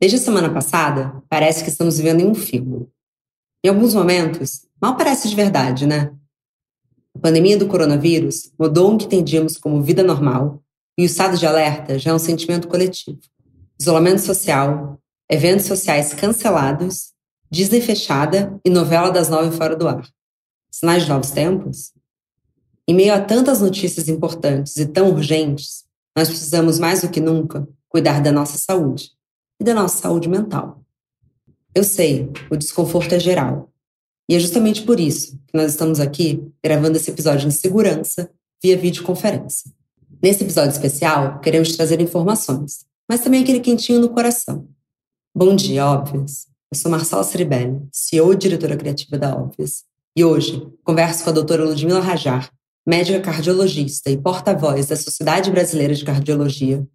Desde a semana passada, parece que estamos vivendo em um filme. Em alguns momentos, mal parece de verdade, né? A pandemia do coronavírus mudou o que entendíamos como vida normal e o estado de alerta já é um sentimento coletivo. Isolamento social, eventos sociais cancelados, Disney fechada e novela das nove fora do ar. Sinais de novos tempos? Em meio a tantas notícias importantes e tão urgentes, nós precisamos mais do que nunca cuidar da nossa saúde e da nossa saúde mental. Eu sei, o desconforto é geral. E é justamente por isso que nós estamos aqui gravando esse episódio em segurança via videoconferência. Nesse episódio especial, queremos trazer informações, mas também aquele quentinho no coração. Bom dia, óbvios! Eu sou Marcela Ceribelli, CEO e diretora criativa da Óbvias. E hoje converso com a doutora Ludmila Rajar, médica cardiologista e porta-voz da Sociedade Brasileira de Cardiologia,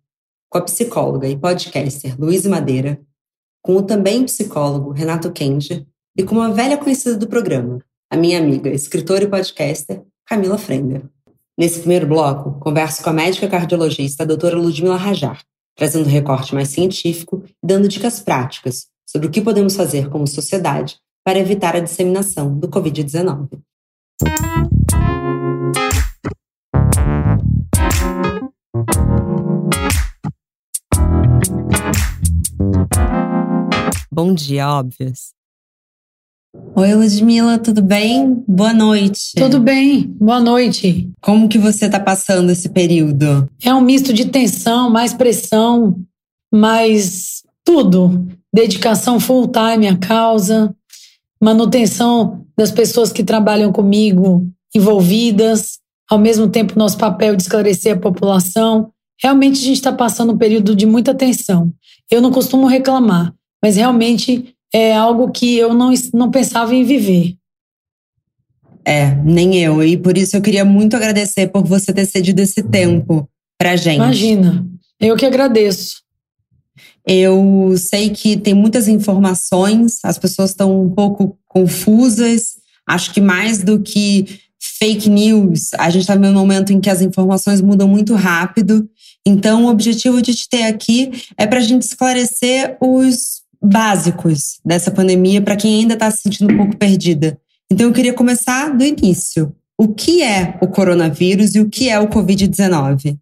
com a psicóloga e podcaster Luiz Madeira, com o também psicólogo Renato Kenja e com uma velha conhecida do programa, a minha amiga, escritora e podcaster Camila Frender. Nesse primeiro bloco, converso com a médica cardiologista a doutora Ludmila Rajar, trazendo um recorte mais científico e dando dicas práticas sobre o que podemos fazer como sociedade para evitar a disseminação do Covid-19. Bom dia, óbvios. Oi, Ludmila, tudo bem? Boa noite. Tudo bem, boa noite. Como que você está passando esse período? É um misto de tensão, mais pressão, mais tudo. Dedicação full time à causa, manutenção das pessoas que trabalham comigo envolvidas, ao mesmo tempo nosso papel de esclarecer a população. Realmente a gente está passando um período de muita tensão. Eu não costumo reclamar, mas realmente é algo que eu não, não pensava em viver. É, nem eu. E por isso eu queria muito agradecer por você ter cedido esse tempo pra gente. Imagina, eu que agradeço. Eu sei que tem muitas informações, as pessoas estão um pouco confusas. Acho que mais do que fake news, a gente está num momento em que as informações mudam muito rápido. Então, o objetivo de te ter aqui é para a gente esclarecer os básicos dessa pandemia para quem ainda está se sentindo um pouco perdida. Então, eu queria começar do início. O que é o coronavírus e o que é o Covid-19?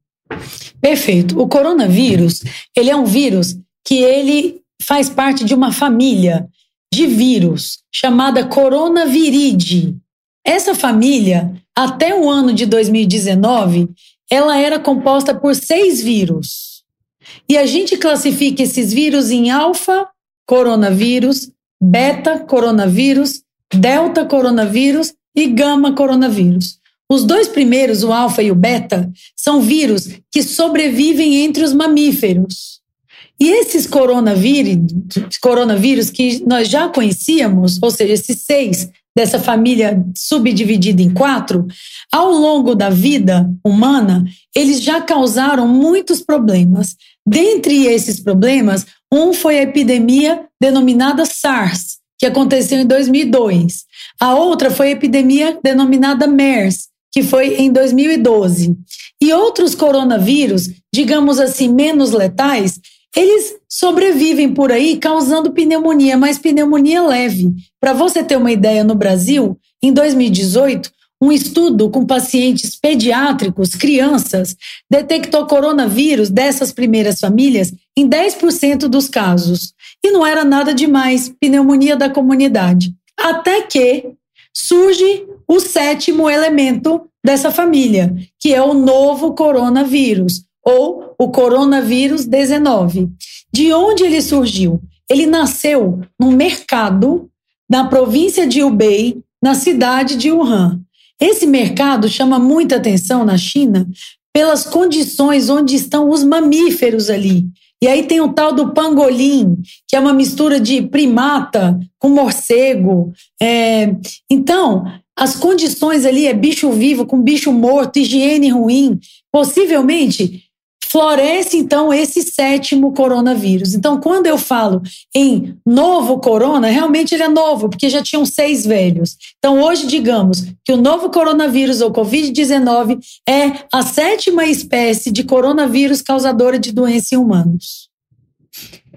Perfeito. O coronavírus, ele é um vírus que ele faz parte de uma família de vírus chamada coronaviride. Essa família, até o ano de 2019, ela era composta por seis vírus. E a gente classifica esses vírus em alfa coronavírus, beta coronavírus, delta coronavírus e gama coronavírus. Os dois primeiros, o alfa e o beta, são vírus que sobrevivem entre os mamíferos. E esses coronavírus, coronavírus que nós já conhecíamos, ou seja, esses seis dessa família subdividida em quatro, ao longo da vida humana, eles já causaram muitos problemas. Dentre esses problemas, um foi a epidemia denominada SARS, que aconteceu em 2002. A outra foi a epidemia denominada MERS, que foi em 2012. E outros coronavírus, digamos assim, menos letais, eles sobrevivem por aí causando pneumonia, mas pneumonia leve. Para você ter uma ideia, no Brasil, em 2018, um estudo com pacientes pediátricos, crianças, detectou coronavírus dessas primeiras famílias em 10% dos casos. E não era nada demais, pneumonia da comunidade. Até que surge o sétimo elemento dessa família, que é o novo coronavírus, ou o coronavírus 19. De onde ele surgiu? Ele nasceu no mercado na província de Hubei, na cidade de Wuhan. Esse mercado chama muita atenção na China pelas condições onde estão os mamíferos ali. E aí tem o tal do pangolim, que é uma mistura de primata com morcego. É... Então, as condições ali é bicho vivo com bicho morto, higiene ruim. Possivelmente floresce então esse sétimo coronavírus. Então, quando eu falo em novo corona, realmente ele é novo, porque já tinham seis velhos. Então, hoje, digamos que o novo coronavírus ou Covid-19 é a sétima espécie de coronavírus causadora de doença em humanos.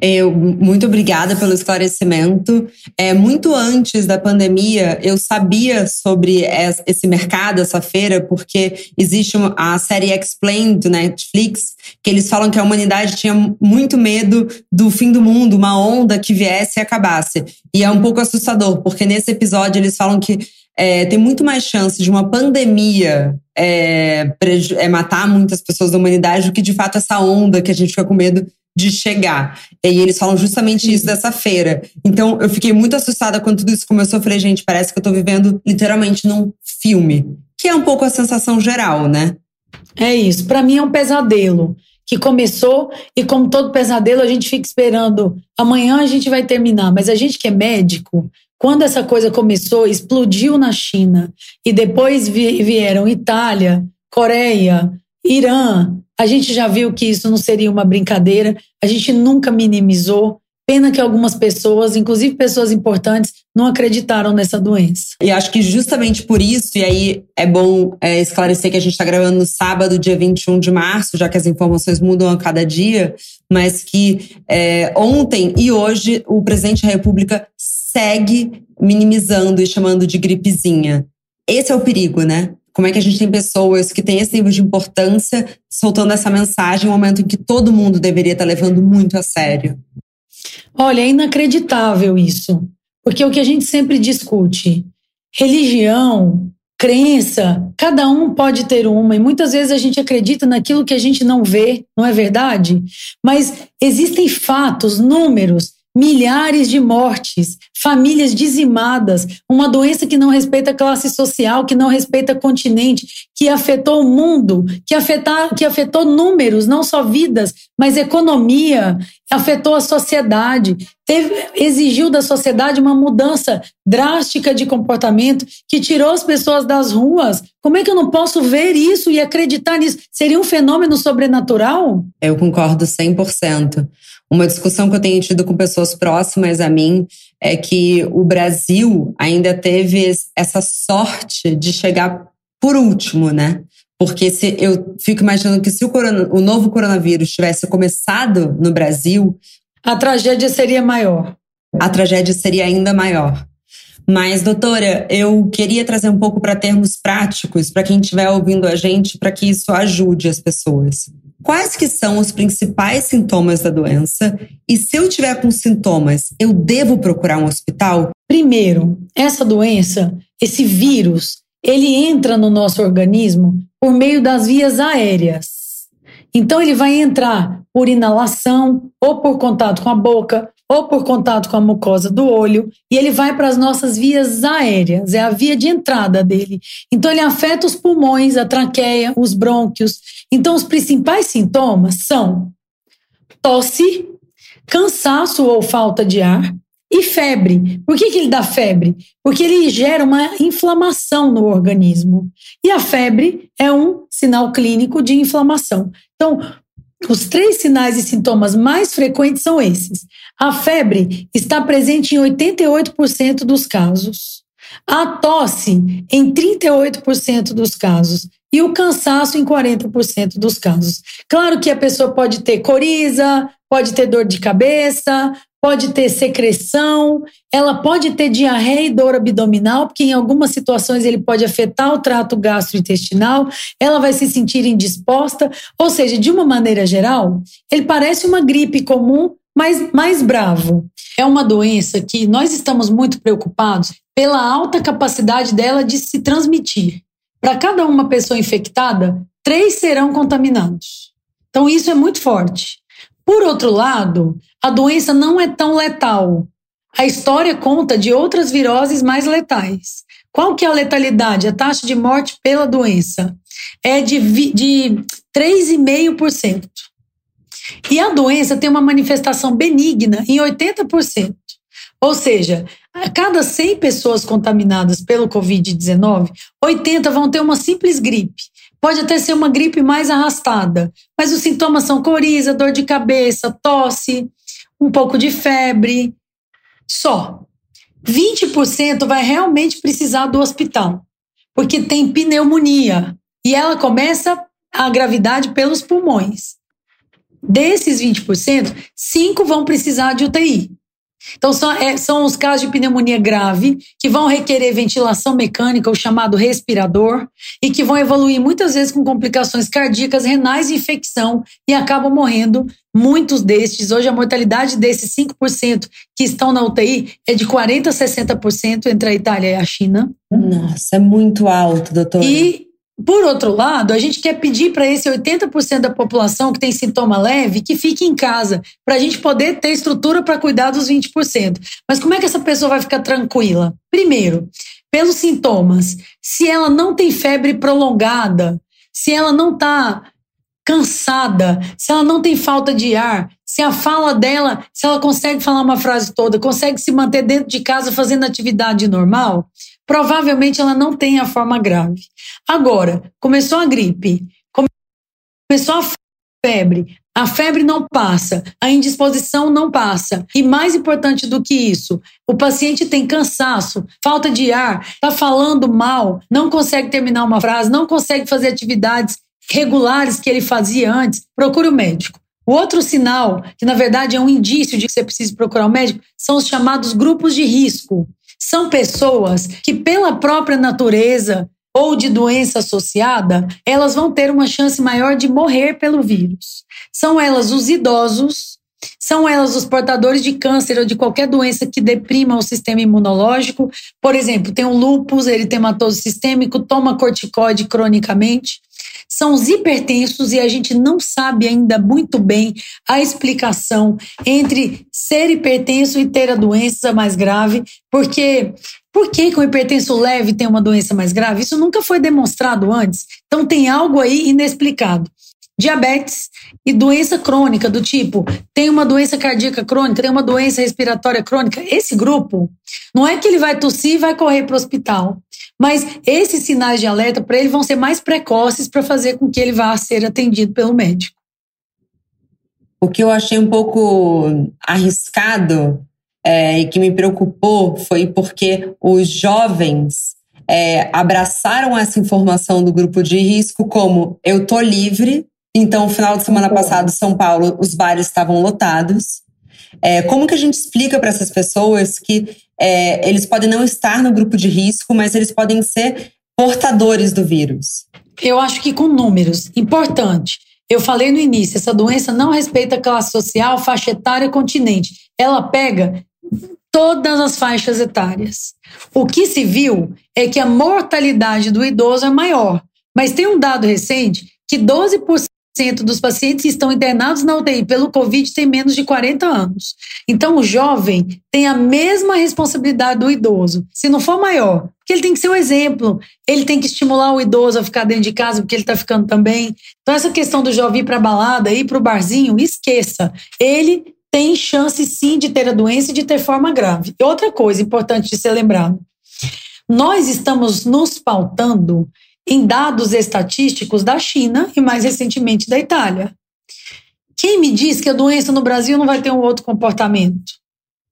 Eu, muito obrigada pelo esclarecimento. É, muito antes da pandemia, eu sabia sobre esse mercado, essa feira, porque existe a série Explained do Netflix, que eles falam que a humanidade tinha muito medo do fim do mundo, uma onda que viesse e acabasse. E é um pouco assustador, porque nesse episódio eles falam que é, tem muito mais chance de uma pandemia é, é, matar muitas pessoas da humanidade do que de fato essa onda que a gente fica com medo de chegar. E eles falam justamente isso dessa feira. Então eu fiquei muito assustada quando tudo isso começou. Eu falei, gente, parece que eu tô vivendo literalmente num filme. Que é um pouco a sensação geral, né? É isso. Para mim é um pesadelo que começou e como todo pesadelo a gente fica esperando amanhã a gente vai terminar, mas a gente que é médico, quando essa coisa começou, explodiu na China e depois vieram Itália, Coreia, Irã. A gente já viu que isso não seria uma brincadeira, a gente nunca minimizou. Pena que algumas pessoas, inclusive pessoas importantes, não acreditaram nessa doença. E acho que justamente por isso, e aí é bom é, esclarecer que a gente está gravando no sábado, dia 21 de março, já que as informações mudam a cada dia, mas que é, ontem e hoje o presidente da República segue minimizando e chamando de gripezinha. Esse é o perigo, né? Como é que a gente tem pessoas que têm esse nível de importância soltando essa mensagem em um momento em que todo mundo deveria estar levando muito a sério? Olha, é inacreditável isso. Porque é o que a gente sempre discute, religião, crença, cada um pode ter uma, e muitas vezes a gente acredita naquilo que a gente não vê, não é verdade? Mas existem fatos, números milhares de mortes, famílias dizimadas, uma doença que não respeita classe social, que não respeita continente, que afetou o mundo, que, afetar, que afetou números, não só vidas, mas economia, afetou a sociedade, teve, exigiu da sociedade uma mudança drástica de comportamento que tirou as pessoas das ruas. Como é que eu não posso ver isso e acreditar nisso? Seria um fenômeno sobrenatural? Eu concordo 100%. Uma discussão que eu tenho tido com pessoas próximas a mim é que o Brasil ainda teve essa sorte de chegar por último, né? Porque se eu fico imaginando que se o, corona, o novo coronavírus tivesse começado no Brasil, a tragédia seria maior. A tragédia seria ainda maior. Mas, doutora, eu queria trazer um pouco para termos práticos para quem estiver ouvindo a gente, para que isso ajude as pessoas. Quais que são os principais sintomas da doença? E se eu tiver com sintomas, eu devo procurar um hospital? Primeiro, essa doença, esse vírus, ele entra no nosso organismo por meio das vias aéreas. Então ele vai entrar por inalação ou por contato com a boca ou por contato com a mucosa do olho, e ele vai para as nossas vias aéreas, é a via de entrada dele. Então, ele afeta os pulmões, a traqueia, os brônquios. Então, os principais sintomas são tosse, cansaço ou falta de ar e febre. Por que, que ele dá febre? Porque ele gera uma inflamação no organismo. E a febre é um sinal clínico de inflamação. Então, os três sinais e sintomas mais frequentes são esses. A febre está presente em 88% dos casos. A tosse em 38% dos casos e o cansaço em 40% dos casos. Claro que a pessoa pode ter coriza, pode ter dor de cabeça, pode ter secreção, ela pode ter diarreia e dor abdominal, porque em algumas situações ele pode afetar o trato gastrointestinal, ela vai se sentir indisposta, ou seja, de uma maneira geral, ele parece uma gripe comum, mas mais bravo. É uma doença que nós estamos muito preocupados pela alta capacidade dela de se transmitir. Para cada uma pessoa infectada, três serão contaminados. Então, isso é muito forte. Por outro lado, a doença não é tão letal. A história conta de outras viroses mais letais. Qual que é a letalidade? A taxa de morte pela doença é de, de 3,5%. E a doença tem uma manifestação benigna em 80%. Ou seja, a cada 100 pessoas contaminadas pelo Covid-19, 80 vão ter uma simples gripe. Pode até ser uma gripe mais arrastada, mas os sintomas são coriza, dor de cabeça, tosse, um pouco de febre. Só. 20% vai realmente precisar do hospital, porque tem pneumonia e ela começa a gravidade pelos pulmões. desses 20%, 5 vão precisar de UTI. Então, são, é, são os casos de pneumonia grave, que vão requerer ventilação mecânica, o chamado respirador, e que vão evoluir muitas vezes com complicações cardíacas, renais e infecção, e acabam morrendo muitos destes. Hoje, a mortalidade desses 5% que estão na UTI é de 40% a 60% entre a Itália e a China. Nossa, é muito alto, doutor. E por outro lado, a gente quer pedir para esse 80% da população que tem sintoma leve que fique em casa, para a gente poder ter estrutura para cuidar dos 20%. Mas como é que essa pessoa vai ficar tranquila? Primeiro, pelos sintomas. Se ela não tem febre prolongada, se ela não está cansada, se ela não tem falta de ar, se a fala dela, se ela consegue falar uma frase toda, consegue se manter dentro de casa fazendo atividade normal, provavelmente ela não tem a forma grave. Agora, começou a gripe, começou a febre, a febre não passa, a indisposição não passa. E mais importante do que isso, o paciente tem cansaço, falta de ar, está falando mal, não consegue terminar uma frase, não consegue fazer atividades regulares que ele fazia antes. Procure o médico. O outro sinal, que na verdade é um indício de que você precisa procurar o um médico, são os chamados grupos de risco. São pessoas que, pela própria natureza ou de doença associada, elas vão ter uma chance maior de morrer pelo vírus. São elas os idosos, são elas os portadores de câncer ou de qualquer doença que deprima o sistema imunológico. Por exemplo, tem o lúpus eritematoso sistêmico, toma corticoide cronicamente são os hipertensos e a gente não sabe ainda muito bem a explicação entre ser hipertenso e ter a doença mais grave, porque por que, que hipertenso leve tem uma doença mais grave? Isso nunca foi demonstrado antes. Então tem algo aí inexplicado. Diabetes e doença crônica, do tipo, tem uma doença cardíaca crônica, tem uma doença respiratória crônica. Esse grupo, não é que ele vai tossir e vai correr para o hospital. Mas esses sinais de alerta para ele vão ser mais precoces para fazer com que ele vá ser atendido pelo médico. O que eu achei um pouco arriscado é, e que me preocupou foi porque os jovens é, abraçaram essa informação do grupo de risco como eu tô livre. Então, final de semana passado, São Paulo, os bares estavam lotados. É, como que a gente explica para essas pessoas que é, eles podem não estar no grupo de risco, mas eles podem ser portadores do vírus? Eu acho que com números. Importante. Eu falei no início, essa doença não respeita classe social, faixa etária, continente. Ela pega todas as faixas etárias. O que se viu é que a mortalidade do idoso é maior. Mas tem um dado recente que 12% dos pacientes que estão internados na UTI pelo Covid têm menos de 40 anos. Então, o jovem tem a mesma responsabilidade do idoso, se não for maior, porque ele tem que ser o um exemplo, ele tem que estimular o idoso a ficar dentro de casa, porque ele está ficando também. Então, essa questão do jovem ir para balada, ir para o barzinho, esqueça. Ele tem chance sim de ter a doença e de ter forma grave. E outra coisa importante de ser lembrado: nós estamos nos pautando em dados estatísticos da China e mais recentemente da Itália. Quem me diz que a doença no Brasil não vai ter um outro comportamento?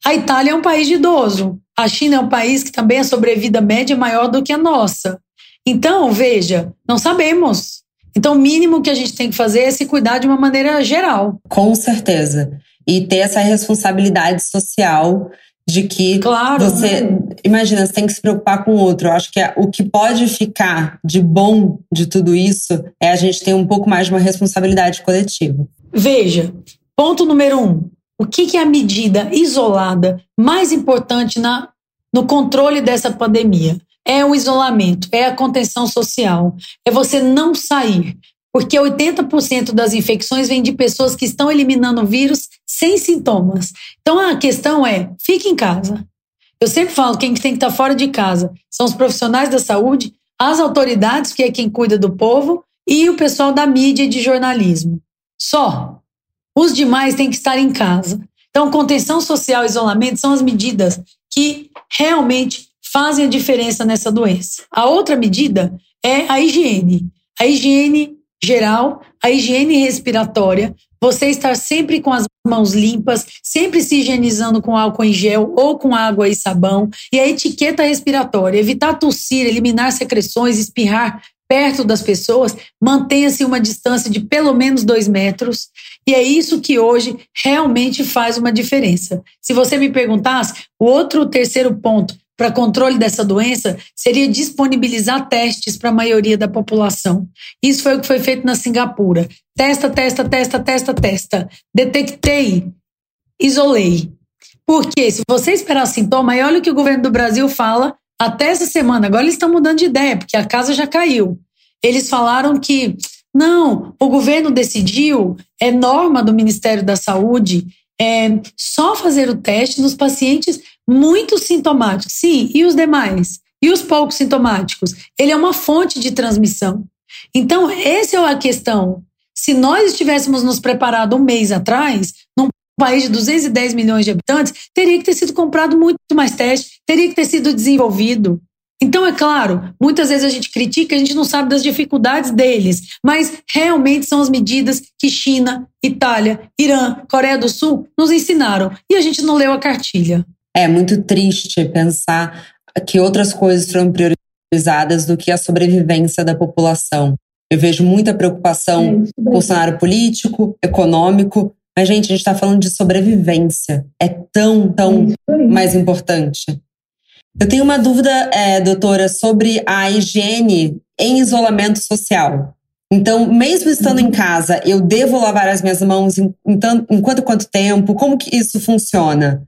A Itália é um país de idoso. A China é um país que também a sobrevida média é maior do que a nossa. Então, veja, não sabemos. Então, o mínimo que a gente tem que fazer é se cuidar de uma maneira geral. Com certeza. E ter essa responsabilidade social de que claro. você imagina, você tem que se preocupar com o outro. Eu acho que o que pode ficar de bom de tudo isso é a gente ter um pouco mais de uma responsabilidade coletiva. Veja, ponto número um: o que é a medida isolada mais importante na, no controle dessa pandemia? É o isolamento, é a contenção social, é você não sair, porque 80% das infecções vêm de pessoas que estão eliminando o vírus sem sintomas. Então a questão é: fique em casa. Eu sempre falo, quem tem que estar fora de casa são os profissionais da saúde, as autoridades, que é quem cuida do povo, e o pessoal da mídia e de jornalismo. Só. Os demais têm que estar em casa. Então, contenção social e isolamento são as medidas que realmente fazem a diferença nessa doença. A outra medida é a higiene. A higiene geral, a higiene respiratória. Você estar sempre com as mãos limpas, sempre se higienizando com álcool em gel ou com água e sabão, e a etiqueta respiratória, evitar tossir, eliminar secreções, espirrar perto das pessoas, mantenha-se uma distância de pelo menos dois metros, e é isso que hoje realmente faz uma diferença. Se você me perguntasse, o outro terceiro ponto para controle dessa doença seria disponibilizar testes para a maioria da população. Isso foi o que foi feito na Singapura. Testa, testa, testa, testa, testa. Detectei, isolei. Porque se você esperar sintoma, e olha o que o governo do Brasil fala até essa semana. Agora eles estão mudando de ideia, porque a casa já caiu. Eles falaram que não, o governo decidiu, é norma do Ministério da Saúde, é só fazer o teste nos pacientes muito sintomáticos. Sim, e os demais? E os poucos sintomáticos? Ele é uma fonte de transmissão. Então, essa é a questão. Se nós estivéssemos nos preparado um mês atrás, num país de 210 milhões de habitantes, teria que ter sido comprado muito mais teste, teria que ter sido desenvolvido. Então, é claro, muitas vezes a gente critica, a gente não sabe das dificuldades deles, mas realmente são as medidas que China, Itália, Irã, Coreia do Sul nos ensinaram e a gente não leu a cartilha. É muito triste pensar que outras coisas foram priorizadas do que a sobrevivência da população. Eu vejo muita preocupação é, com o cenário político, econômico, mas, gente, a gente está falando de sobrevivência. É tão, tão é mais importante. Eu tenho uma dúvida, é, doutora, sobre a higiene em isolamento social. Então, mesmo estando em casa, eu devo lavar as minhas mãos em, em, em quanto quanto tempo? Como que isso funciona?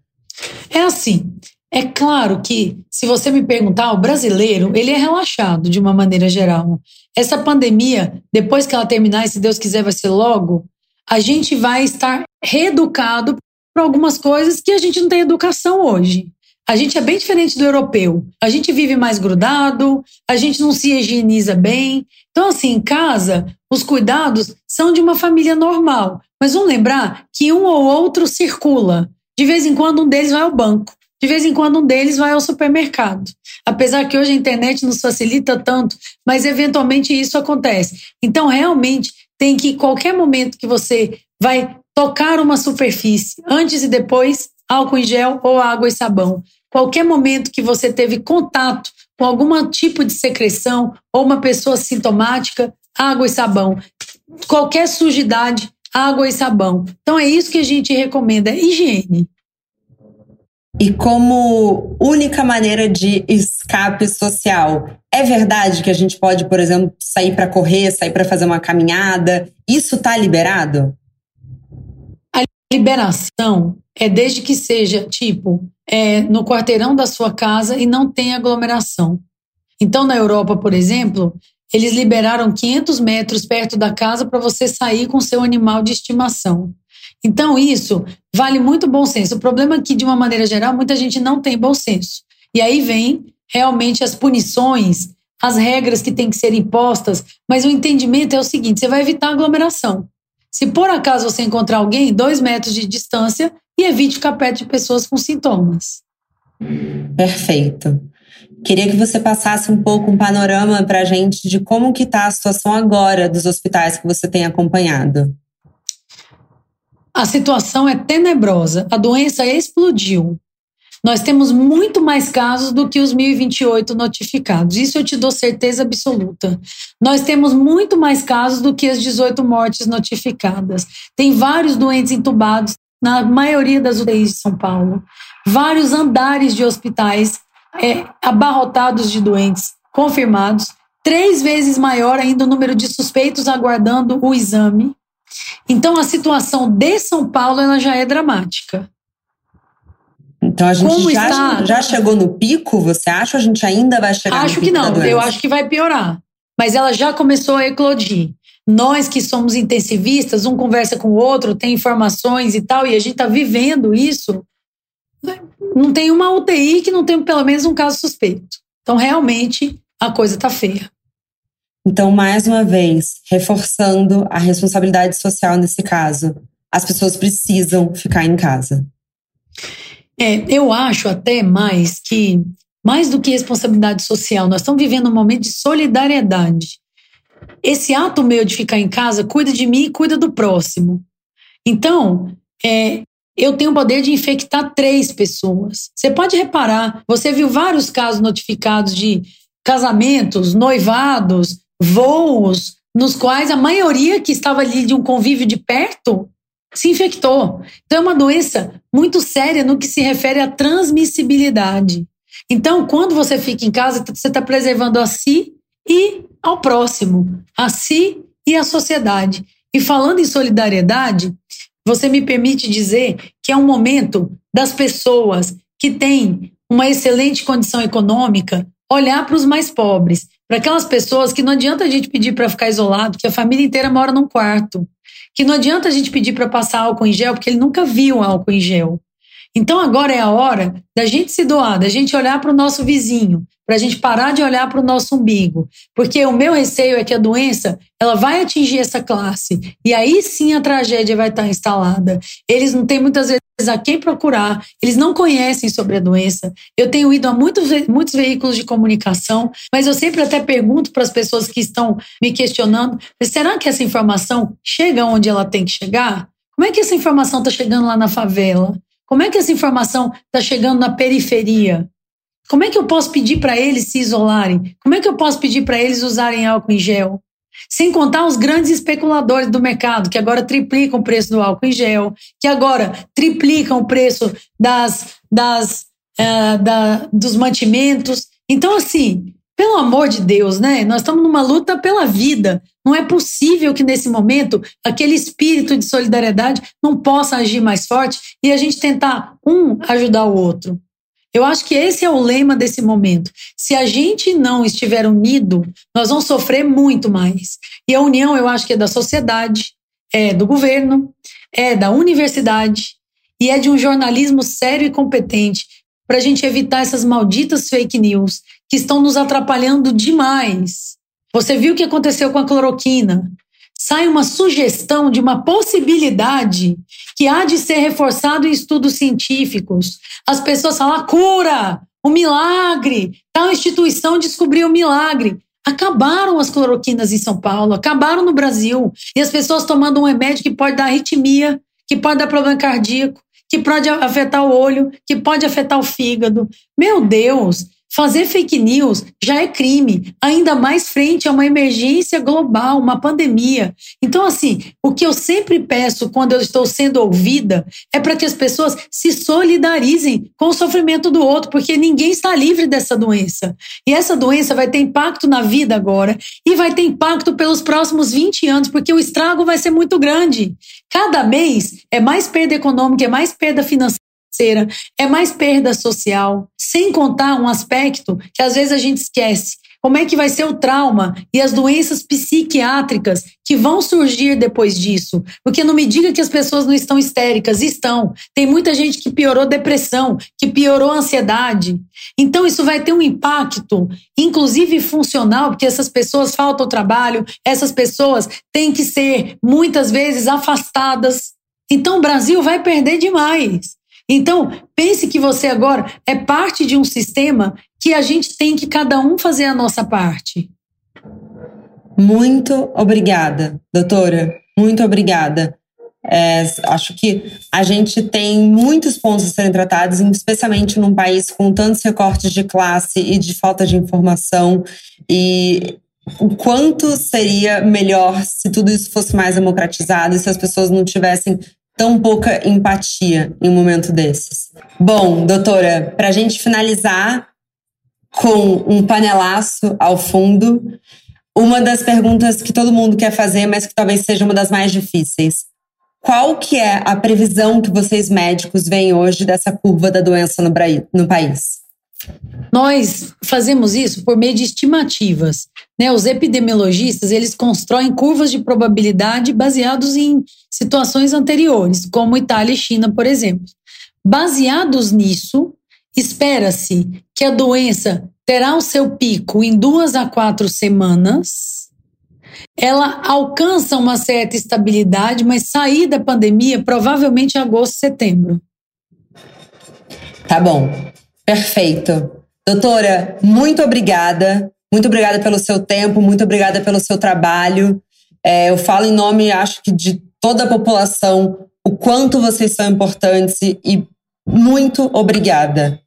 É assim. É claro que, se você me perguntar, o brasileiro, ele é relaxado de uma maneira geral. Essa pandemia, depois que ela terminar, e se Deus quiser vai ser logo, a gente vai estar reeducado para algumas coisas que a gente não tem educação hoje. A gente é bem diferente do europeu. A gente vive mais grudado, a gente não se higieniza bem. Então, assim, em casa, os cuidados são de uma família normal. Mas vamos lembrar que um ou outro circula. De vez em quando um deles vai ao banco, de vez em quando um deles vai ao supermercado. Apesar que hoje a internet nos facilita tanto, mas eventualmente isso acontece. Então, realmente, tem que, qualquer momento que você vai tocar uma superfície, antes e depois, álcool em gel ou água e sabão. Qualquer momento que você teve contato com algum tipo de secreção ou uma pessoa sintomática, água e sabão. Qualquer sujidade, água e sabão. Então é isso que a gente recomenda, é higiene. E como única maneira de escape social, é verdade que a gente pode, por exemplo, sair para correr, sair para fazer uma caminhada? Isso está liberado? A liberação é desde que seja, tipo, é, no quarteirão da sua casa e não tenha aglomeração. Então, na Europa, por exemplo, eles liberaram 500 metros perto da casa para você sair com seu animal de estimação. Então, isso vale muito bom senso. O problema é que, de uma maneira geral, muita gente não tem bom senso. E aí vem realmente as punições, as regras que têm que ser impostas, mas o entendimento é o seguinte: você vai evitar aglomeração. Se por acaso você encontrar alguém, dois metros de distância e evite ficar perto de pessoas com sintomas. Perfeito. Queria que você passasse um pouco um panorama para a gente de como que está a situação agora dos hospitais que você tem acompanhado. A situação é tenebrosa. A doença explodiu. Nós temos muito mais casos do que os 1028 notificados. Isso eu te dou certeza absoluta. Nós temos muito mais casos do que as 18 mortes notificadas. Tem vários doentes entubados na maioria das UTIs de São Paulo. Vários andares de hospitais é, abarrotados de doentes confirmados, três vezes maior ainda o número de suspeitos aguardando o exame. Então a situação de São Paulo ela já é dramática. Então a gente Como já, está? já chegou no pico, você acha ou a gente ainda vai chegar acho no pico? Acho que não, eu acho que vai piorar. Mas ela já começou a eclodir. Nós que somos intensivistas, um conversa com o outro, tem informações e tal, e a gente está vivendo isso não tem uma UTI que não tem pelo menos um caso suspeito. Então, realmente, a coisa está feia. Então, mais uma vez, reforçando a responsabilidade social nesse caso, as pessoas precisam ficar em casa. É, eu acho até mais que, mais do que responsabilidade social, nós estamos vivendo um momento de solidariedade. Esse ato meu de ficar em casa cuida de mim e cuida do próximo. Então, é, eu tenho o poder de infectar três pessoas. Você pode reparar, você viu vários casos notificados de casamentos, noivados, voos, nos quais a maioria que estava ali de um convívio de perto se infectou. Então, é uma doença muito séria no que se refere à transmissibilidade. Então, quando você fica em casa, você está preservando a si e ao próximo, a si e à sociedade. E falando em solidariedade, você me permite dizer que é um momento das pessoas que têm uma excelente condição econômica olhar para os mais pobres, para aquelas pessoas que não adianta a gente pedir para ficar isolado, que a família inteira mora num quarto, que não adianta a gente pedir para passar álcool em gel, porque ele nunca viu álcool em gel. Então agora é a hora da gente se doar, da gente olhar para o nosso vizinho, para a gente parar de olhar para o nosso umbigo, porque o meu receio é que a doença ela vai atingir essa classe e aí sim a tragédia vai estar instalada. Eles não têm muitas vezes a quem procurar, eles não conhecem sobre a doença. Eu tenho ido a muitos, muitos veículos de comunicação, mas eu sempre até pergunto para as pessoas que estão me questionando: será que essa informação chega onde ela tem que chegar? Como é que essa informação está chegando lá na favela? Como é que essa informação está chegando na periferia? Como é que eu posso pedir para eles se isolarem? Como é que eu posso pedir para eles usarem álcool em gel? Sem contar os grandes especuladores do mercado, que agora triplicam o preço do álcool em gel, que agora triplicam o preço das, das, uh, da, dos mantimentos. Então, assim, pelo amor de Deus, né? Nós estamos numa luta pela vida. Não é possível que nesse momento aquele espírito de solidariedade não possa agir mais forte e a gente tentar um ajudar o outro. Eu acho que esse é o lema desse momento. Se a gente não estiver unido, nós vamos sofrer muito mais. E a união, eu acho que é da sociedade, é do governo, é da universidade e é de um jornalismo sério e competente para a gente evitar essas malditas fake news que estão nos atrapalhando demais. Você viu o que aconteceu com a cloroquina? Sai uma sugestão de uma possibilidade que há de ser reforçado em estudos científicos. As pessoas falam: a cura, o milagre, tal instituição descobriu o milagre. Acabaram as cloroquinas em São Paulo, acabaram no Brasil. E as pessoas tomando um remédio que pode dar arritmia, que pode dar problema cardíaco, que pode afetar o olho, que pode afetar o fígado. Meu Deus, Fazer fake news já é crime, ainda mais frente a uma emergência global, uma pandemia. Então, assim, o que eu sempre peço quando eu estou sendo ouvida é para que as pessoas se solidarizem com o sofrimento do outro, porque ninguém está livre dessa doença. E essa doença vai ter impacto na vida agora e vai ter impacto pelos próximos 20 anos, porque o estrago vai ser muito grande. Cada mês é mais perda econômica, é mais perda financeira financeira, é mais perda social, sem contar um aspecto que às vezes a gente esquece. Como é que vai ser o trauma e as doenças psiquiátricas que vão surgir depois disso? Porque não me diga que as pessoas não estão histéricas, estão. Tem muita gente que piorou depressão, que piorou ansiedade. Então isso vai ter um impacto, inclusive funcional, porque essas pessoas faltam trabalho, essas pessoas têm que ser muitas vezes afastadas. Então o Brasil vai perder demais. Então, pense que você agora é parte de um sistema que a gente tem que cada um fazer a nossa parte. Muito obrigada, doutora. Muito obrigada. É, acho que a gente tem muitos pontos a serem tratados, especialmente num país com tantos recortes de classe e de falta de informação. E o quanto seria melhor se tudo isso fosse mais democratizado se as pessoas não tivessem tão pouca empatia em um momento desses. Bom, doutora, para a gente finalizar com um panelaço ao fundo, uma das perguntas que todo mundo quer fazer, mas que talvez seja uma das mais difíceis. Qual que é a previsão que vocês médicos veem hoje dessa curva da doença no, no país? Nós fazemos isso por meio de estimativas. Né? Os epidemiologistas eles constroem curvas de probabilidade baseados em situações anteriores, como Itália e China, por exemplo. Baseados nisso, espera-se que a doença terá o seu pico em duas a quatro semanas. Ela alcança uma certa estabilidade, mas sair da pandemia provavelmente em agosto, setembro. Tá bom. Perfeito. Doutora, muito obrigada. Muito obrigada pelo seu tempo, muito obrigada pelo seu trabalho. É, eu falo em nome, acho que de toda a população o quanto vocês são importantes e muito obrigada.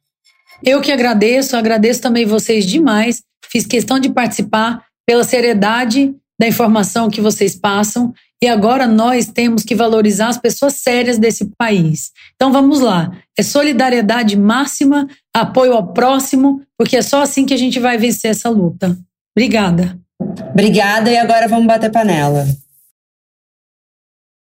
Eu que agradeço, agradeço também vocês demais. Fiz questão de participar pela seriedade da informação que vocês passam e agora nós temos que valorizar as pessoas sérias desse país. Então vamos lá. É solidariedade máxima, apoio ao próximo, porque é só assim que a gente vai vencer essa luta. Obrigada. Obrigada e agora vamos bater panela.